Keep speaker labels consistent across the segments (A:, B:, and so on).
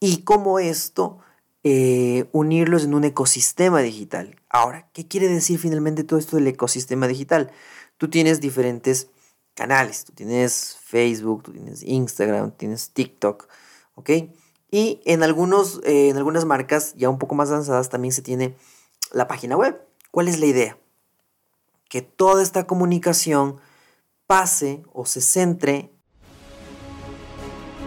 A: y cómo esto eh, unirlos en un ecosistema digital. Ahora, ¿qué quiere decir finalmente todo esto del ecosistema digital? Tú tienes diferentes canales, tú tienes Facebook, tú tienes Instagram, tienes TikTok, ¿ok? Y en, algunos, eh, en algunas marcas ya un poco más avanzadas también se tiene la página web. ¿Cuál es la idea? Que toda esta comunicación pase o se centre.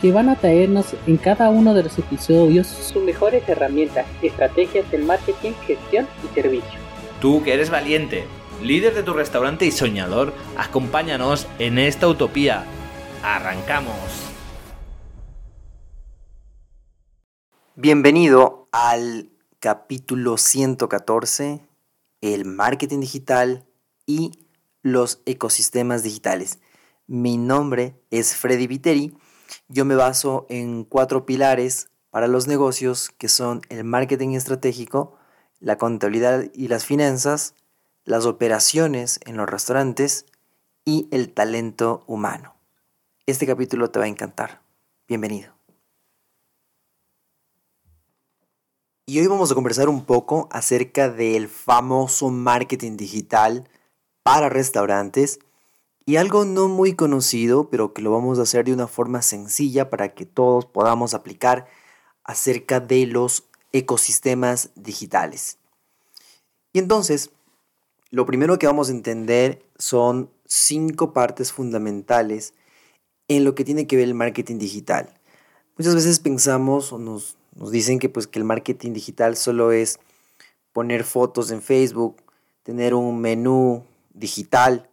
B: que van a traernos en cada uno de los episodios sus mejores herramientas, estrategias de marketing, gestión y servicio.
C: Tú que eres valiente, líder de tu restaurante y soñador, acompáñanos en esta utopía. ¡Arrancamos!
A: Bienvenido al capítulo 114, el marketing digital y los ecosistemas digitales. Mi nombre es Freddy Viteri. Yo me baso en cuatro pilares para los negocios que son el marketing estratégico, la contabilidad y las finanzas, las operaciones en los restaurantes y el talento humano. Este capítulo te va a encantar. Bienvenido. Y hoy vamos a conversar un poco acerca del famoso marketing digital para restaurantes y algo no muy conocido, pero que lo vamos a hacer de una forma sencilla para que todos podamos aplicar acerca de los ecosistemas digitales. Y entonces, lo primero que vamos a entender son cinco partes fundamentales en lo que tiene que ver el marketing digital. Muchas veces pensamos o nos, nos dicen que, pues, que el marketing digital solo es poner fotos en Facebook, tener un menú digital,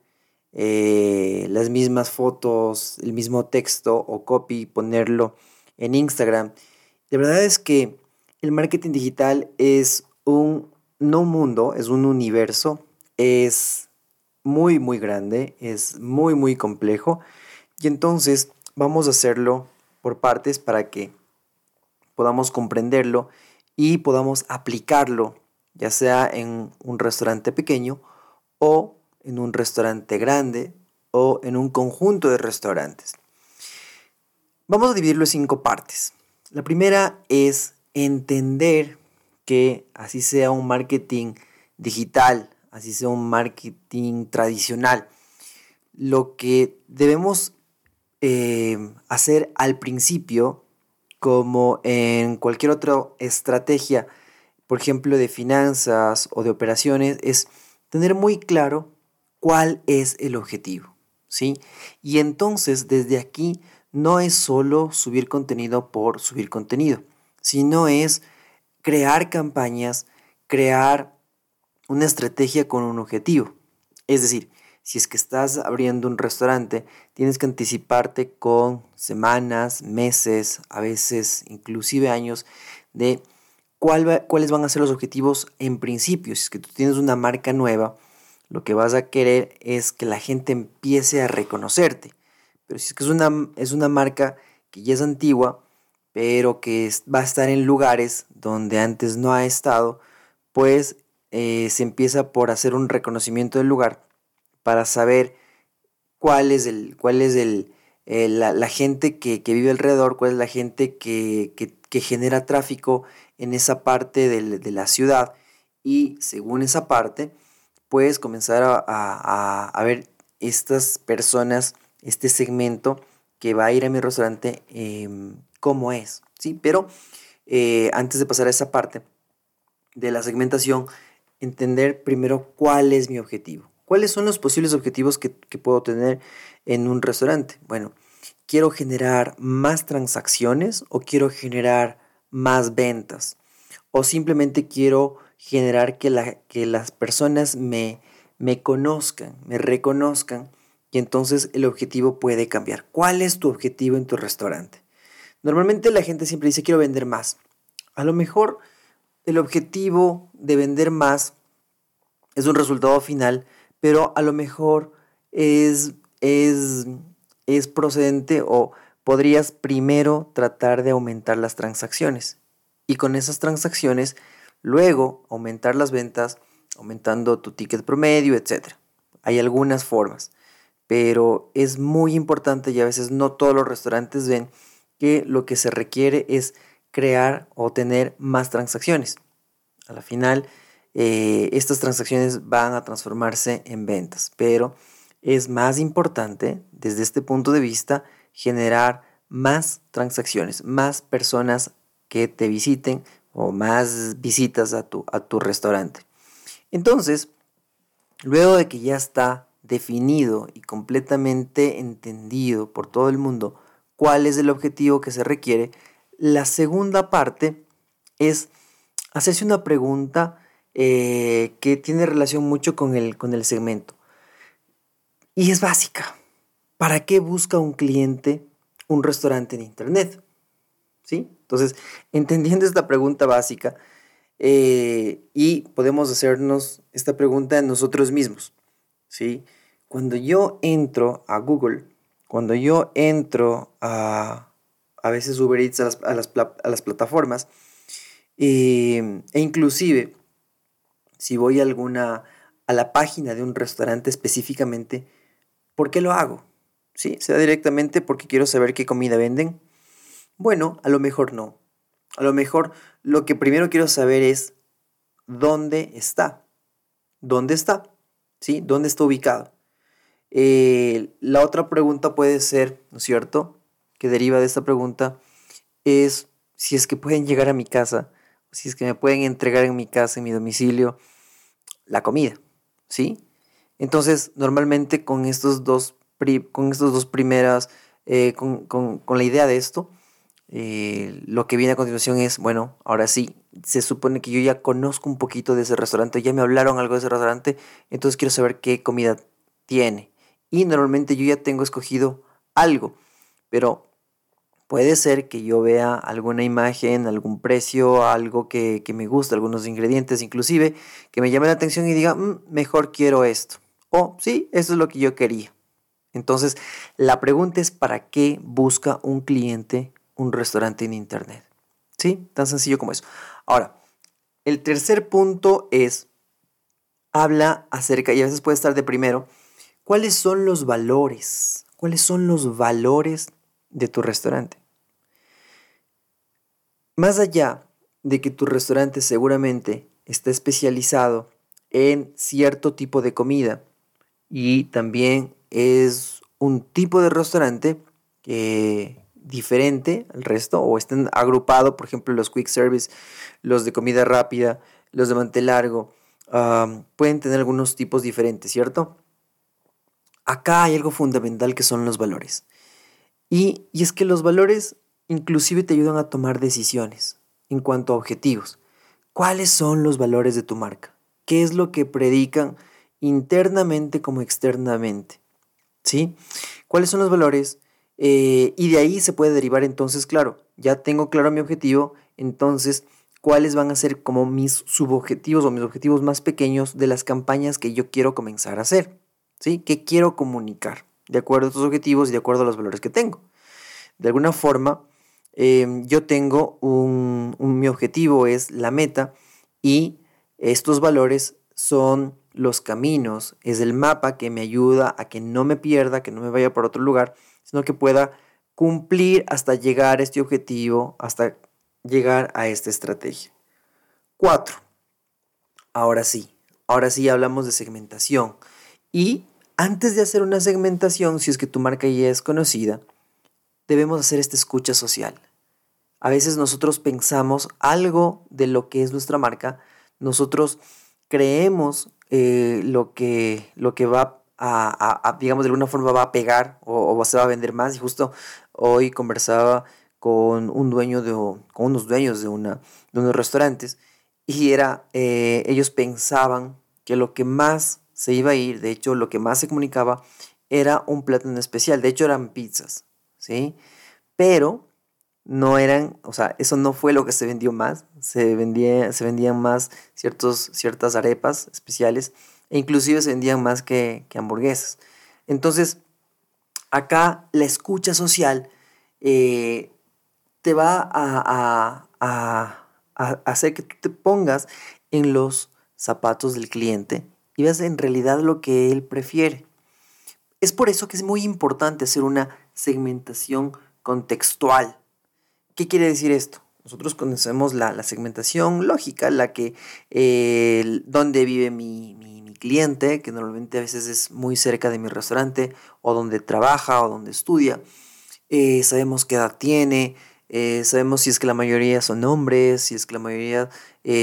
A: eh, las mismas fotos, el mismo texto o copy, ponerlo en Instagram. La verdad es que el marketing digital es un, no un mundo, es un universo, es muy, muy grande, es muy, muy complejo. Y entonces vamos a hacerlo por partes para que podamos comprenderlo y podamos aplicarlo, ya sea en un restaurante pequeño o en un restaurante grande o en un conjunto de restaurantes. Vamos a dividirlo en cinco partes. La primera es entender que así sea un marketing digital, así sea un marketing tradicional, lo que debemos eh, hacer al principio como en cualquier otra estrategia, por ejemplo, de finanzas o de operaciones, es tener muy claro cuál es el objetivo, ¿sí? Y entonces, desde aquí, no es solo subir contenido por subir contenido, sino es crear campañas, crear una estrategia con un objetivo. Es decir, si es que estás abriendo un restaurante, tienes que anticiparte con semanas, meses, a veces inclusive años, de cuáles van a ser los objetivos en principio. Si es que tú tienes una marca nueva, lo que vas a querer es que la gente empiece a reconocerte. Pero si es que es una, es una marca que ya es antigua, pero que va a estar en lugares donde antes no ha estado, pues eh, se empieza por hacer un reconocimiento del lugar para saber cuál es, el, cuál es el, eh, la, gente que, vive alrededor, cuál es la gente que, genera tráfico en esa parte de la ciudad. Y según esa parte, puedes comenzar a, ver estas personas, este segmento que va a ir a mi restaurante, em, cómo es. ¿sí? Pero eh, antes de pasar a esa parte de la segmentación, entender primero cuál es mi objetivo. ¿Cuáles son los posibles objetivos que, puedo tener en un restaurante? Bueno, quiero generar más transacciones o quiero generar más ventas o simplemente quiero generar que, que las personas me, me conozcan, me reconozcan y entonces el objetivo puede cambiar. ¿Cuál es tu objetivo en tu restaurante? Normalmente la gente siempre dice quiero vender más. A lo mejor el objetivo de vender más es un resultado final, pero a lo mejor es, es, es procedente o podrías primero tratar de aumentar las transacciones y con esas transacciones luego aumentar las ventas, aumentando tu ticket promedio, etc. Hay algunas formas, pero es muy importante y a veces no todos los restaurantes ven que lo que se requiere es crear o tener más transacciones. A la final, eh, estas transacciones van a transformarse en ventas, pero es más importante desde este punto de vista generar más transacciones, más personas que te visiten o más visitas a tu, a tu restaurante. Entonces, luego de que ya está definido y completamente entendido por todo el mundo cuál es el objetivo que se requiere, la segunda parte es hacerse una pregunta eh, que tiene relación mucho con el, con el segmento. Y es básica. ¿Para qué busca un cliente un restaurante en Internet? ¿Sí? Entonces, entendiendo esta pregunta básica, eh, y podemos hacernos esta pregunta nosotros mismos. ¿sí? Cuando yo entro a Google, cuando yo entro a, a veces Uber Eats, a las, a las, a las plataformas, eh, e inclusive si voy a alguna, a la página de un restaurante específicamente, ¿por qué lo hago? ¿Sí? ¿Sea directamente porque quiero saber qué comida venden? Bueno, a lo mejor no. A lo mejor lo que primero quiero saber es dónde está. ¿Dónde está? ¿Sí? ¿Dónde está ubicado? Eh, la otra pregunta puede ser, ¿no es cierto? Que deriva de esta pregunta es si es que pueden llegar a mi casa, si es que me pueden entregar en mi casa, en mi domicilio, la comida, ¿sí? Entonces, normalmente con estos dos, con estos dos primeras, eh, con, con, con la idea de esto, eh, lo que viene a continuación es, bueno, ahora sí, se supone que yo ya conozco un poquito de ese restaurante, ya me hablaron algo de ese restaurante, entonces quiero saber qué comida tiene. Y normalmente yo ya tengo escogido algo, pero puede ser que yo vea alguna imagen, algún precio, algo que, me gusta, algunos ingredientes inclusive, que me llame la atención y diga, mm, mejor quiero esto. O sí, eso es lo que yo quería. Entonces, la pregunta es, ¿para qué busca un cliente un restaurante en Internet. ¿Sí? Tan sencillo como eso. Ahora, el tercer punto es, habla acerca, y a veces puede estar de primero, ¿cuáles son los valores? ¿Cuáles son los valores de tu restaurante? Más allá de que tu restaurante seguramente está especializado en cierto tipo de comida y también es un tipo de restaurante que diferente al resto o estén agrupados, por ejemplo, los quick service, los de comida rápida, los de mantel largo, pueden tener algunos tipos diferentes, ¿cierto? Acá hay algo fundamental que son los valores. Y, y es que los valores inclusive te ayudan a tomar decisiones en cuanto a objetivos. ¿Cuáles son los valores de tu marca? ¿Qué es lo que predican internamente como externamente? ¿Sí? ¿Cuáles son los valores? Eh, y de ahí se puede derivar entonces, claro, ya tengo claro mi objetivo, entonces, ¿cuáles van a ser como mis subobjetivos o mis objetivos más pequeños de las campañas que yo quiero comenzar a hacer? ¿Sí? ¿Qué quiero comunicar? De acuerdo a estos objetivos y de acuerdo a los valores que tengo. De alguna forma, em, yo tengo un, mi objetivo es la meta y estos valores son los caminos, es el mapa que me ayuda a que no me pierda, que no me vaya por otro lugar sino que pueda cumplir hasta llegar a este objetivo, hasta llegar a esta estrategia. Cuatro. Ahora sí, ahora sí hablamos de segmentación. Y antes de hacer una segmentación, si es que tu marca ya es conocida, debemos hacer esta escucha social. A veces nosotros pensamos algo de lo que es nuestra marca, nosotros creemos eh, lo, que, lo que va a, digamos, de alguna forma va a pegar o, se va a vender más. Y justo hoy conversaba con un dueño de, con unos dueños de, una, de unos restaurantes y era, eh, ellos pensaban que lo que más se iba a ir, de hecho, lo que más se comunicaba era un en especial, de hecho eran pizzas, ¿sí? Pero no eran, o sea, eso no fue lo que se vendió más, se, vendía, se vendían más ciertos, ciertas arepas especiales e inclusive se vendían más que, hamburguesas. Entonces, acá la escucha social eh, te va a, a, hacer que tú te pongas en los zapatos del cliente y veas en realidad lo que él prefiere. Es por eso que es muy importante hacer una segmentación contextual. ¿Qué quiere decir esto? Nosotros conocemos la, segmentación lógica, la que, eh, donde vive mi, cliente, que normalmente a veces es muy cerca de mi restaurante, o donde trabaja, o donde estudia. Eh, sabemos qué edad tiene, eh, sabemos si es que la mayoría son hombres, si es que la mayoría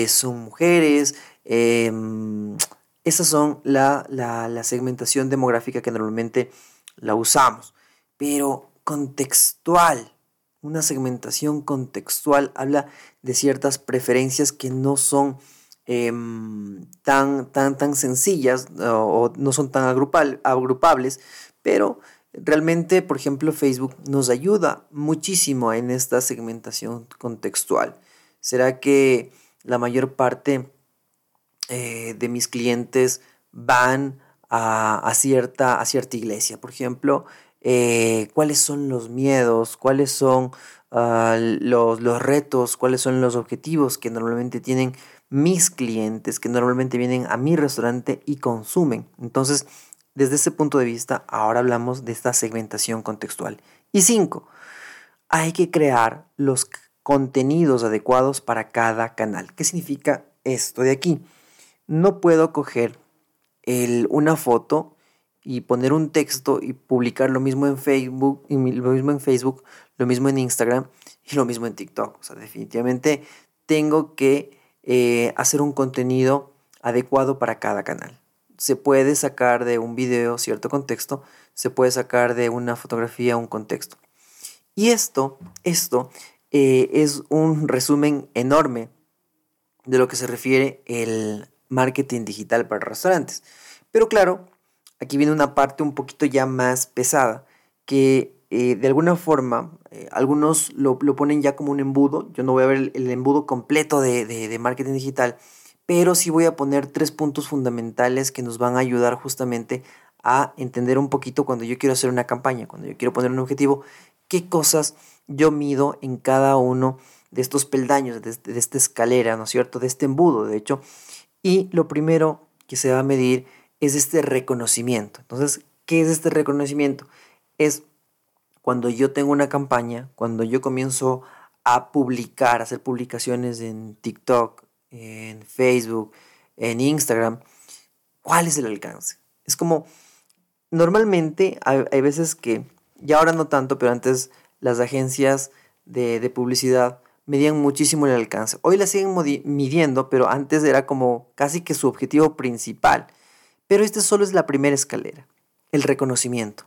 A: son mujeres. Em, esas son la, la segmentación demográfica que normalmente la usamos. Pero contextual. Una segmentación contextual habla de ciertas preferencias que no son em, tan, tan, tan sencillas o, no son tan agrupables, pero realmente, por ejemplo, Facebook nos ayuda muchísimo en esta segmentación contextual. ¿Será que la mayor parte eh, de mis clientes van a, cierta, a cierta iglesia? Por ejemplo, eh, cuáles son los miedos, cuáles son ah, los, los retos, cuáles son los objetivos que normalmente tienen mis clientes, que normalmente vienen a mi restaurante y consumen. Entonces, desde ese punto de vista, ahora hablamos de esta segmentación contextual. Y cinco, hay que crear los contenidos adecuados para cada canal. ¿Qué significa esto de aquí? No puedo coger el, una foto y poner un texto y publicar lo mismo en Facebook, y lo mismo en Facebook, lo mismo en Instagram y lo mismo en TikTok. O sea, definitivamente tengo que eh, hacer un contenido adecuado para cada canal. Se puede sacar de un video cierto contexto, se puede sacar de una fotografía un contexto. Y esto, esto eh, es un resumen enorme de lo que se refiere el marketing digital para restaurantes. Pero claro, aquí viene una parte un poquito ya más pesada, que eh, de alguna forma eh, algunos lo, ponen ya como un embudo, yo no voy a ver el, embudo completo de, marketing digital, pero sí voy a poner tres puntos fundamentales que nos van a ayudar justamente a entender un poquito cuando yo quiero hacer una campaña, cuando yo quiero poner un objetivo, qué cosas yo mido en cada uno de estos peldaños, de, de esta escalera, ¿no es cierto? De este embudo, de hecho. Y lo primero que se va a medir es este reconocimiento. Entonces, ¿qué es este reconocimiento? Es cuando yo tengo una campaña, cuando yo comienzo a publicar, a hacer publicaciones en TikTok, en Facebook, en Instagram, ¿cuál es el alcance? Es como, normalmente hay, veces que, ya ahora no tanto, pero antes las agencias de, de publicidad medían muchísimo el alcance. Hoy la siguen midiendo, pero antes era como casi que su objetivo principal. Pero este solo es la primera escalera, el reconocimiento.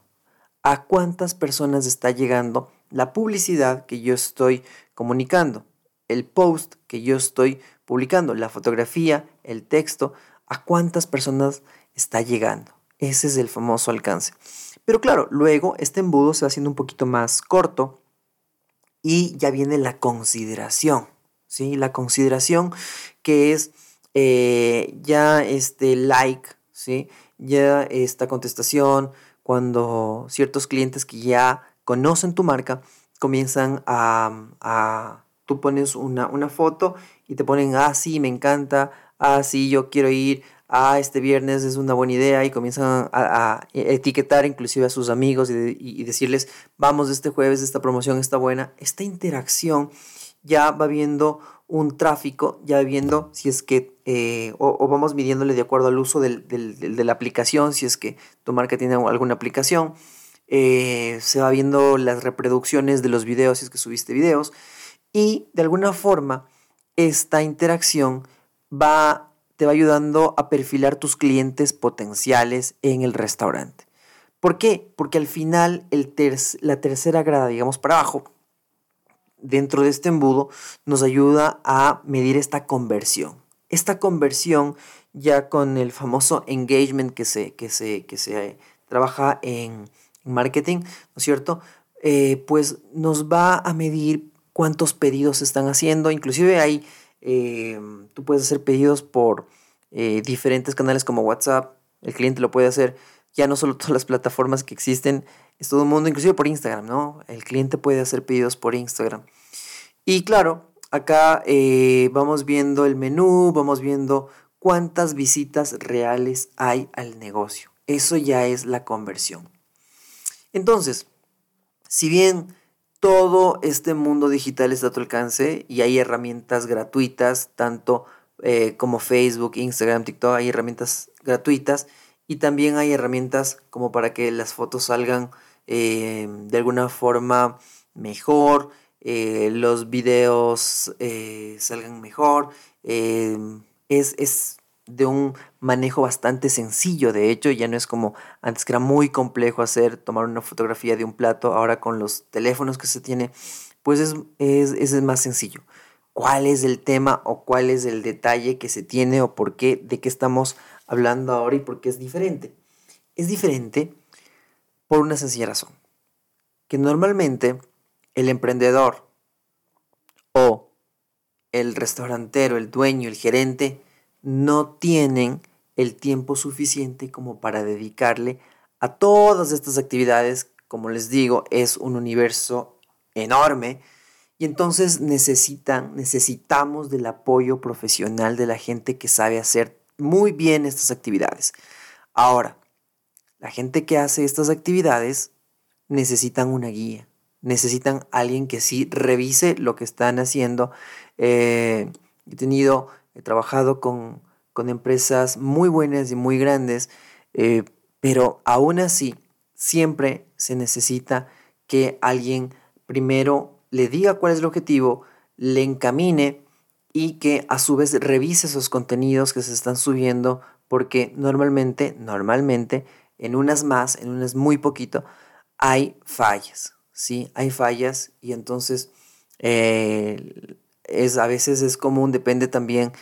A: ¿A cuántas personas está llegando la publicidad que yo estoy comunicando? El post que yo estoy publicando, la fotografía, el texto, ¿a cuántas personas está llegando? Ese es el famoso alcance. Pero claro, luego este embudo se va haciendo un poquito más corto y ya viene la consideración. ¿sí? La consideración que es eh, ya este like, ¿sí? Ya esta contestación, cuando ciertos clientes que ya conocen tu marca comienzan a, tú pones una, foto y te ponen, ah, sí, me encanta, ah, sí, yo quiero ir, ah, este viernes es una buena idea y comienzan a, etiquetar inclusive a sus amigos y, y, decirles, vamos, este jueves esta promoción está buena. Esta interacción ya va viendo un tráfico, ya viendo si es que, eh, o, vamos midiéndole de acuerdo al uso de la aplicación, si es que tu marca tiene alguna aplicación, eh, se va viendo las reproducciones de los videos, si es que subiste videos, y de alguna forma esta interacción va, te va ayudando a perfilar tus clientes potenciales en el restaurante. ¿Por qué? Porque al final el la tercera grada, digamos para abajo, dentro de este embudo nos ayuda a medir esta conversión. Esta conversión ya con el famoso engagement que se, que se, que se trabaja en marketing, ¿no es cierto? Eh, pues nos va a medir cuántos pedidos se están haciendo. Inclusive hay, eh, tú puedes hacer pedidos por eh, diferentes canales como WhatsApp. El cliente lo puede hacer ya no solo todas las plataformas que existen, es todo el mundo, inclusive por Instagram, ¿no? El cliente puede hacer pedidos por Instagram. Y claro, acá eh, vamos viendo el menú, vamos viendo cuántas visitas reales hay al negocio. Eso ya es la conversión. Entonces, si bien todo este mundo digital está a tu alcance y hay herramientas gratuitas, tanto eh, como Facebook, Instagram, TikTok, hay herramientas gratuitas y también hay herramientas como para que las fotos salgan eh, de alguna forma mejor, eh, los videos salgan mejor. es, es de un manejo bastante sencillo, de hecho, ya no es como antes que era muy complejo hacer, tomar una fotografía de un plato, ahora con los teléfonos que se tiene, pues es, es, más sencillo. ¿Cuál es el tema o cuál es el detalle que se tiene o por qué, de qué estamos hablando ahora y por qué es diferente? Es diferente por una sencilla razón, que normalmente el emprendedor o el restaurantero, el dueño, el gerente, no tienen el tiempo suficiente como para dedicarle a todas estas actividades. Como les digo, es un universo enorme y entonces necesitan, necesitamos del apoyo profesional de la gente que sabe hacer muy bien estas actividades. Ahora, la gente que hace estas actividades necesitan una guía, necesitan alguien que sí revise lo que están haciendo. Eh, he tenido He trabajado con, empresas muy buenas y muy grandes, eh, pero aún así siempre se necesita que alguien primero le diga cuál es el objetivo, le encamine y que a su vez revise esos contenidos que se están subiendo porque normalmente, normalmente, en unas más, en unas muy poquito, hay fallas, ¿sí? Hay fallas y entonces eh, es, a veces es común, depende también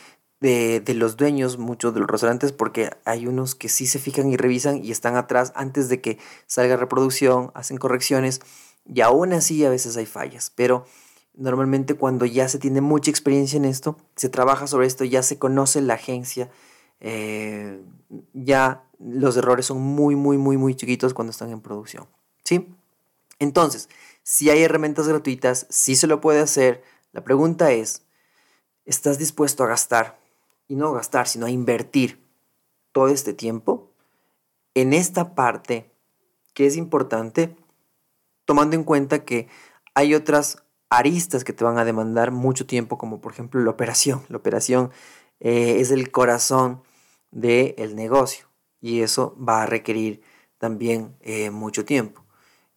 A: de, los dueños, muchos de los restaurantes, porque hay unos que sí se fijan y revisan y están atrás antes de que salga reproducción, hacen correcciones y aún así a veces hay fallas, pero normalmente cuando ya se tiene mucha experiencia en esto, se trabaja sobre esto, ya se conoce la agencia, eh, ya los errores son muy, muy, muy, muy chiquitos cuando están en producción. ¿Sí? Entonces, si hay herramientas gratuitas, sí se lo puede hacer, la pregunta es, ¿estás dispuesto a gastar? Y no gastar, sino a invertir todo este tiempo en esta parte que es importante, tomando en cuenta que hay otras aristas que te van a demandar mucho tiempo, como por ejemplo la operación. La operación eh, es el corazón del negocio y eso va a requerir también eh, mucho tiempo.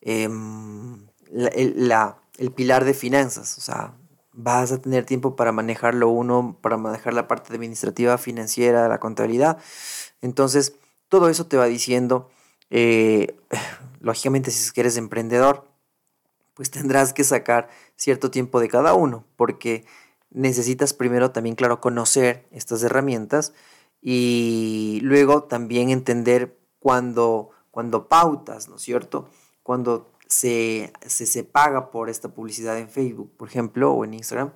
A: Em, el pilar de finanzas, o sea, vas a tener tiempo para manejarlo uno, para manejar la parte administrativa, financiera, la contabilidad. Entonces, todo eso te va diciendo, eh, lógicamente si eres emprendedor, pues tendrás que sacar cierto tiempo de cada uno, porque necesitas primero también, claro, conocer estas herramientas y luego también entender cuando, cuando pautas, ¿no es cierto? Cuando se, se, paga por esta publicidad en Facebook, por ejemplo, o en Instagram,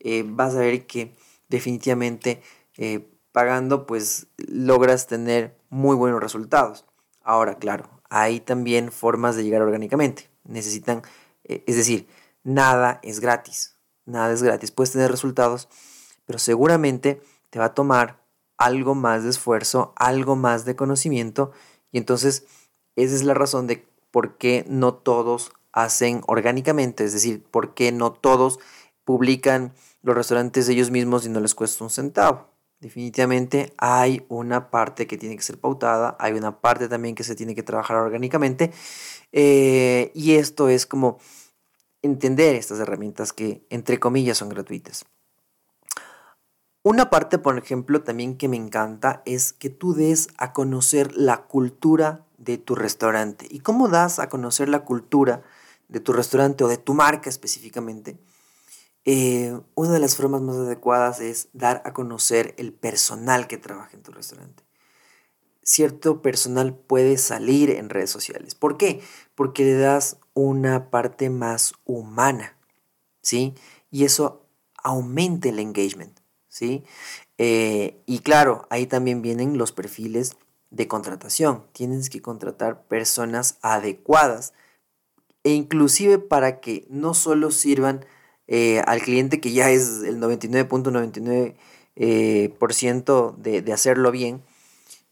A: eh, vas a ver que definitivamente eh, pagando pues logras tener muy buenos resultados. Ahora, claro, hay también formas de llegar orgánicamente. Necesitan, eh, es decir, nada es gratis. Nada es gratis. Puedes tener resultados, pero seguramente te va a tomar algo más de esfuerzo, algo más de conocimiento. Y entonces, esa es la razón de por qué no todos hacen orgánicamente, es decir, por qué no todos publican los restaurantes ellos mismos y no les cuesta un centavo. Definitivamente hay una parte que tiene que ser pautada, hay una parte también que se tiene que trabajar orgánicamente eh, y esto es como entender estas herramientas que entre comillas son gratuitas. Una parte, por ejemplo, también que me encanta es que tú des a conocer la cultura de tu restaurante. ¿Y cómo das a conocer la cultura de tu restaurante o de tu marca específicamente? Eh, una de las formas más adecuadas es dar a conocer el personal que trabaja en tu restaurante. Cierto personal puede salir en redes sociales. ¿Por qué? Porque le das una parte más humana. ¿sí? Y eso aumenta el engagement, ¿sí? Eh, y claro, ahí también vienen los perfiles de contratación. Tienes que contratar personas adecuadas e inclusive para que no solo sirvan eh, al cliente que ya es el 99.99% eh, de, de hacerlo bien,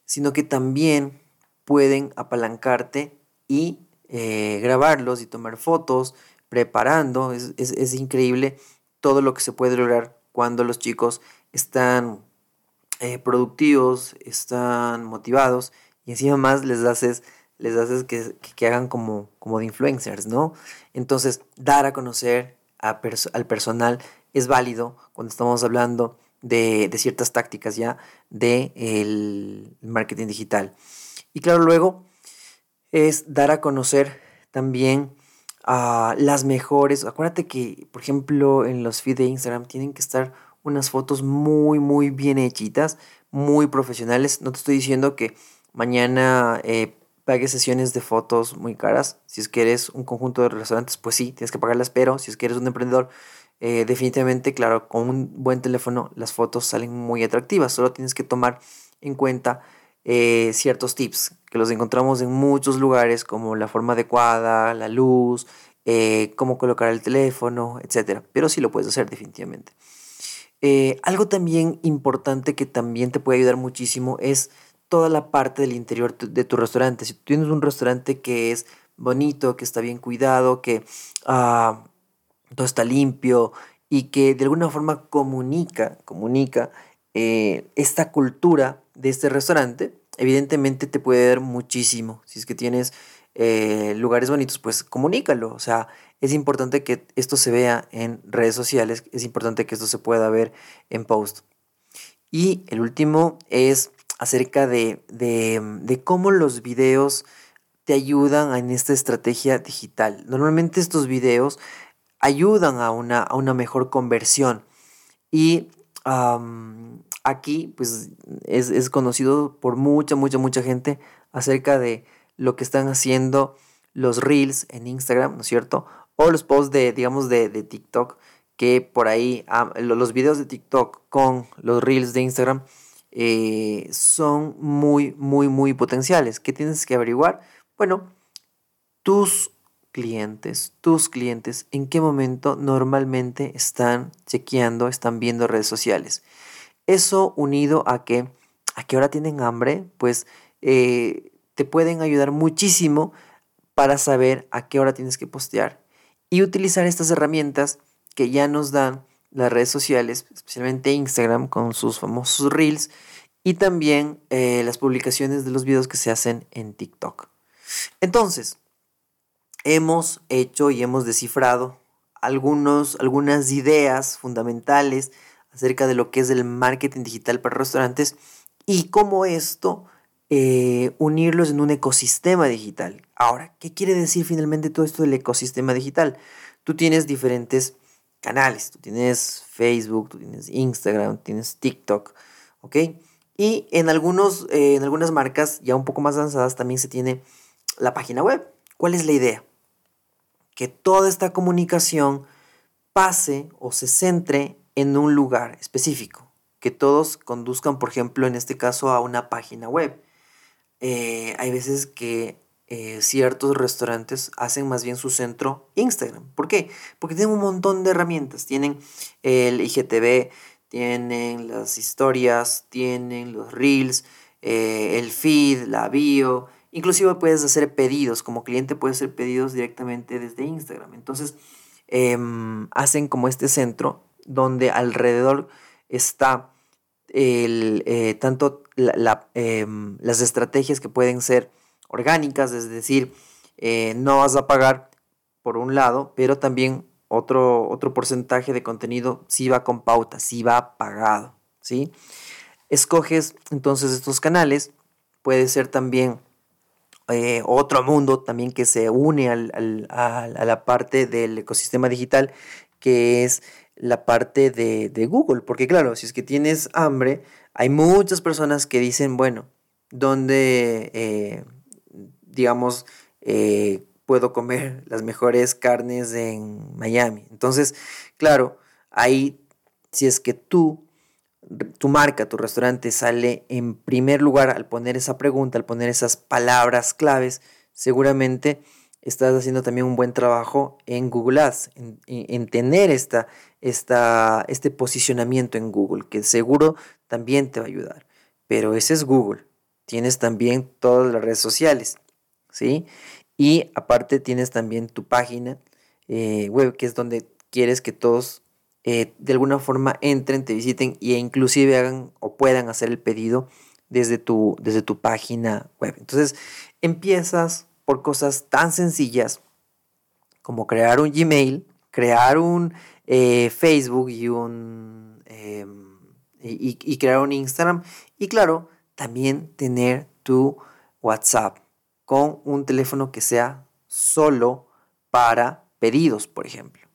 A: sino que también pueden apalancarte y eh, grabarlos y tomar fotos, preparando. Es, es, increíble todo lo que se puede lograr cuando los chicos están productivos, están motivados y encima más les haces les haces que, que, hagan como, como de influencers, ¿no? Entonces, dar a conocer al personal es válido cuando estamos hablando de, de ciertas tácticas ya de el marketing digital. Y claro, luego es dar a conocer también a las mejores. Acuérdate que, por ejemplo, en los feeds de Instagram tienen que estar unas fotos muy, muy bien hechitas, muy profesionales. No te estoy diciendo que mañana eh, pague sesiones de fotos muy caras. Si es que eres un conjunto de restaurantes, pues sí, tienes que pagarlas, pero si es que eres un emprendedor, eh, definitivamente, claro, con un buen teléfono las fotos salen muy atractivas. Solo tienes que tomar en cuenta eh, ciertos tips que los encontramos en muchos lugares, como la forma adecuada, la luz, eh, cómo colocar el teléfono, etc. Pero sí lo puedes hacer definitivamente. algo también importante que también te puede ayudar muchísimo es toda la parte del interior de tu restaurante. Si tú tienes un restaurante que es bonito, que está bien cuidado, que ah, todo está limpio y que de alguna forma comunica, comunica eh, esta cultura de este restaurante, evidentemente te puede dar muchísimo. Si es que tienes eh, lugares bonitos, pues comunícalo. O sea, es importante que esto se vea en redes sociales, es importante que esto se pueda ver en post. Y el último es acerca de, de, cómo los videos te ayudan en esta estrategia digital. Normalmente estos videos ayudan a una, a una mejor conversión y aquí pues es, es, conocido por mucha, mucha, mucha gente acerca de lo que están haciendo los reels en Instagram, ¿no es cierto? O los posts de, digamos, de, de TikTok, que por ahí, los videos de TikTok con los reels de Instagram eh, son muy, muy, muy potenciales. ¿Qué tienes que averiguar? Bueno, tus clientes, tus clientes, en qué momento normalmente están chequeando, están viendo redes sociales. Eso unido a que a qué hora tienen hambre, pues eh, te pueden ayudar muchísimo para saber a qué hora tienes que postear y utilizar estas herramientas que ya nos dan las redes sociales, especialmente Instagram con sus famosos reels y también eh, las publicaciones de los videos que se hacen en TikTok. Entonces, hemos hecho y hemos descifrado algunos, algunas ideas fundamentales acerca de lo que es el marketing digital para restaurantes y cómo esto eh, unirlos en un ecosistema digital. Ahora, ¿qué quiere decir finalmente todo esto del ecosistema digital? Tú tienes diferentes canales. Tú tienes Facebook, tú tienes Instagram, tienes TikTok, ¿ok? Y en, algunos, eh, en algunas marcas ya un poco más avanzadas también se tiene la página web. ¿Cuál es la idea? Que toda esta comunicación pase o se centre en un lugar específico. Que todos conduzcan, por ejemplo, en este caso, a una página web. Eh, hay veces que eh, ciertos restaurantes hacen más bien su centro Instagram. ¿Por qué? Porque tienen un montón de herramientas. Tienen el IGTV, tienen las historias, tienen los reels, eh, el feed, la bio. Inclusive puedes hacer pedidos. Como cliente puedes hacer pedidos directamente desde Instagram. Entonces em, hacen como este centro donde alrededor está el, eh, tanto em, las estrategias que pueden ser orgánicas, es decir, eh, no vas a pagar por un lado, pero también otro, otro porcentaje de contenido sí va con pauta, sí va pagado, ¿sí? Escoges entonces estos canales, puede ser también eh, otro mundo también que se une al, a, la parte del ecosistema digital, que es la parte de, Google, porque claro, si es que tienes hambre, hay muchas personas que dicen, bueno, ¿dónde... Eh, digamos, eh, puedo comer las mejores carnes en Miami. Entonces, claro, ahí, si es que tú, tu marca, tu restaurante sale en primer lugar al poner esa pregunta, al poner esas palabras claves, seguramente estás haciendo también un buen trabajo en Google Ads, en, tener esta, esta, este posicionamiento en Google, que seguro también te va a ayudar. Pero ese es Google. Tienes también todas las redes sociales, ¿sí? Y aparte tienes también tu página eh, web, que es donde quieres que todos eh, de alguna forma entren, te visiten e inclusive hagan o puedan hacer el pedido desde tu, desde tu página web. Entonces empiezas por cosas tan sencillas como crear un Gmail, crear un eh, Facebook y un em, y crear un Instagram y claro, también tener tu WhatsApp con un teléfono que sea solo para pedidos, por ejemplo.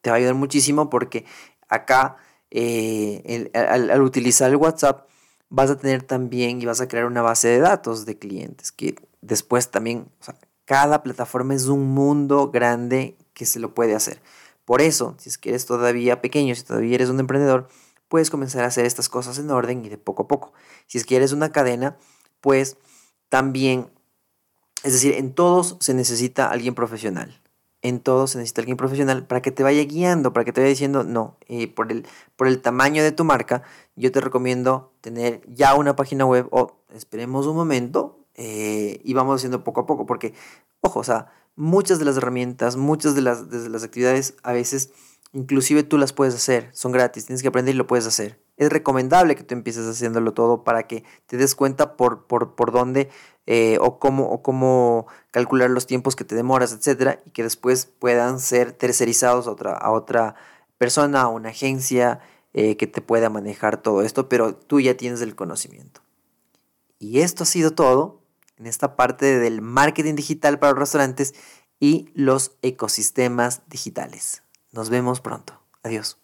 A: Te va a ayudar muchísimo porque acá eh, al, utilizar el WhatsApp vas a tener también y vas a crear una base de datos de clientes que después también, cada plataforma es un mundo grande que se lo puede hacer. Por eso, si es que eres todavía pequeño, si todavía eres un emprendedor, puedes comenzar a hacer estas cosas en orden y de poco a poco. Si es que eres una cadena, pues también es decir, en todos se necesita alguien profesional. En todos se necesita alguien profesional para que te vaya guiando, para que te vaya diciendo, no, eh, por, el, por el tamaño de tu marca, yo te recomiendo tener ya una página web o esperemos un momento eh, y vamos haciendo poco a poco, porque, ojo, o sea, muchas de las herramientas, muchas de las, de las actividades a veces inclusive tú las puedes hacer, son gratis, tienes que aprender y lo puedes hacer. Es recomendable que tú empieces haciéndolo todo para que te des cuenta por, por, por dónde eh, o, cómo, o cómo calcular los tiempos que te demoras, etcétera, y que después puedan ser tercerizados a otra, a otra persona, a una agencia eh, que te pueda manejar todo esto, pero tú ya tienes el conocimiento. Y esto ha sido todo en esta parte del marketing digital para los restaurantes y los ecosistemas digitales. Nos vemos pronto. Adiós.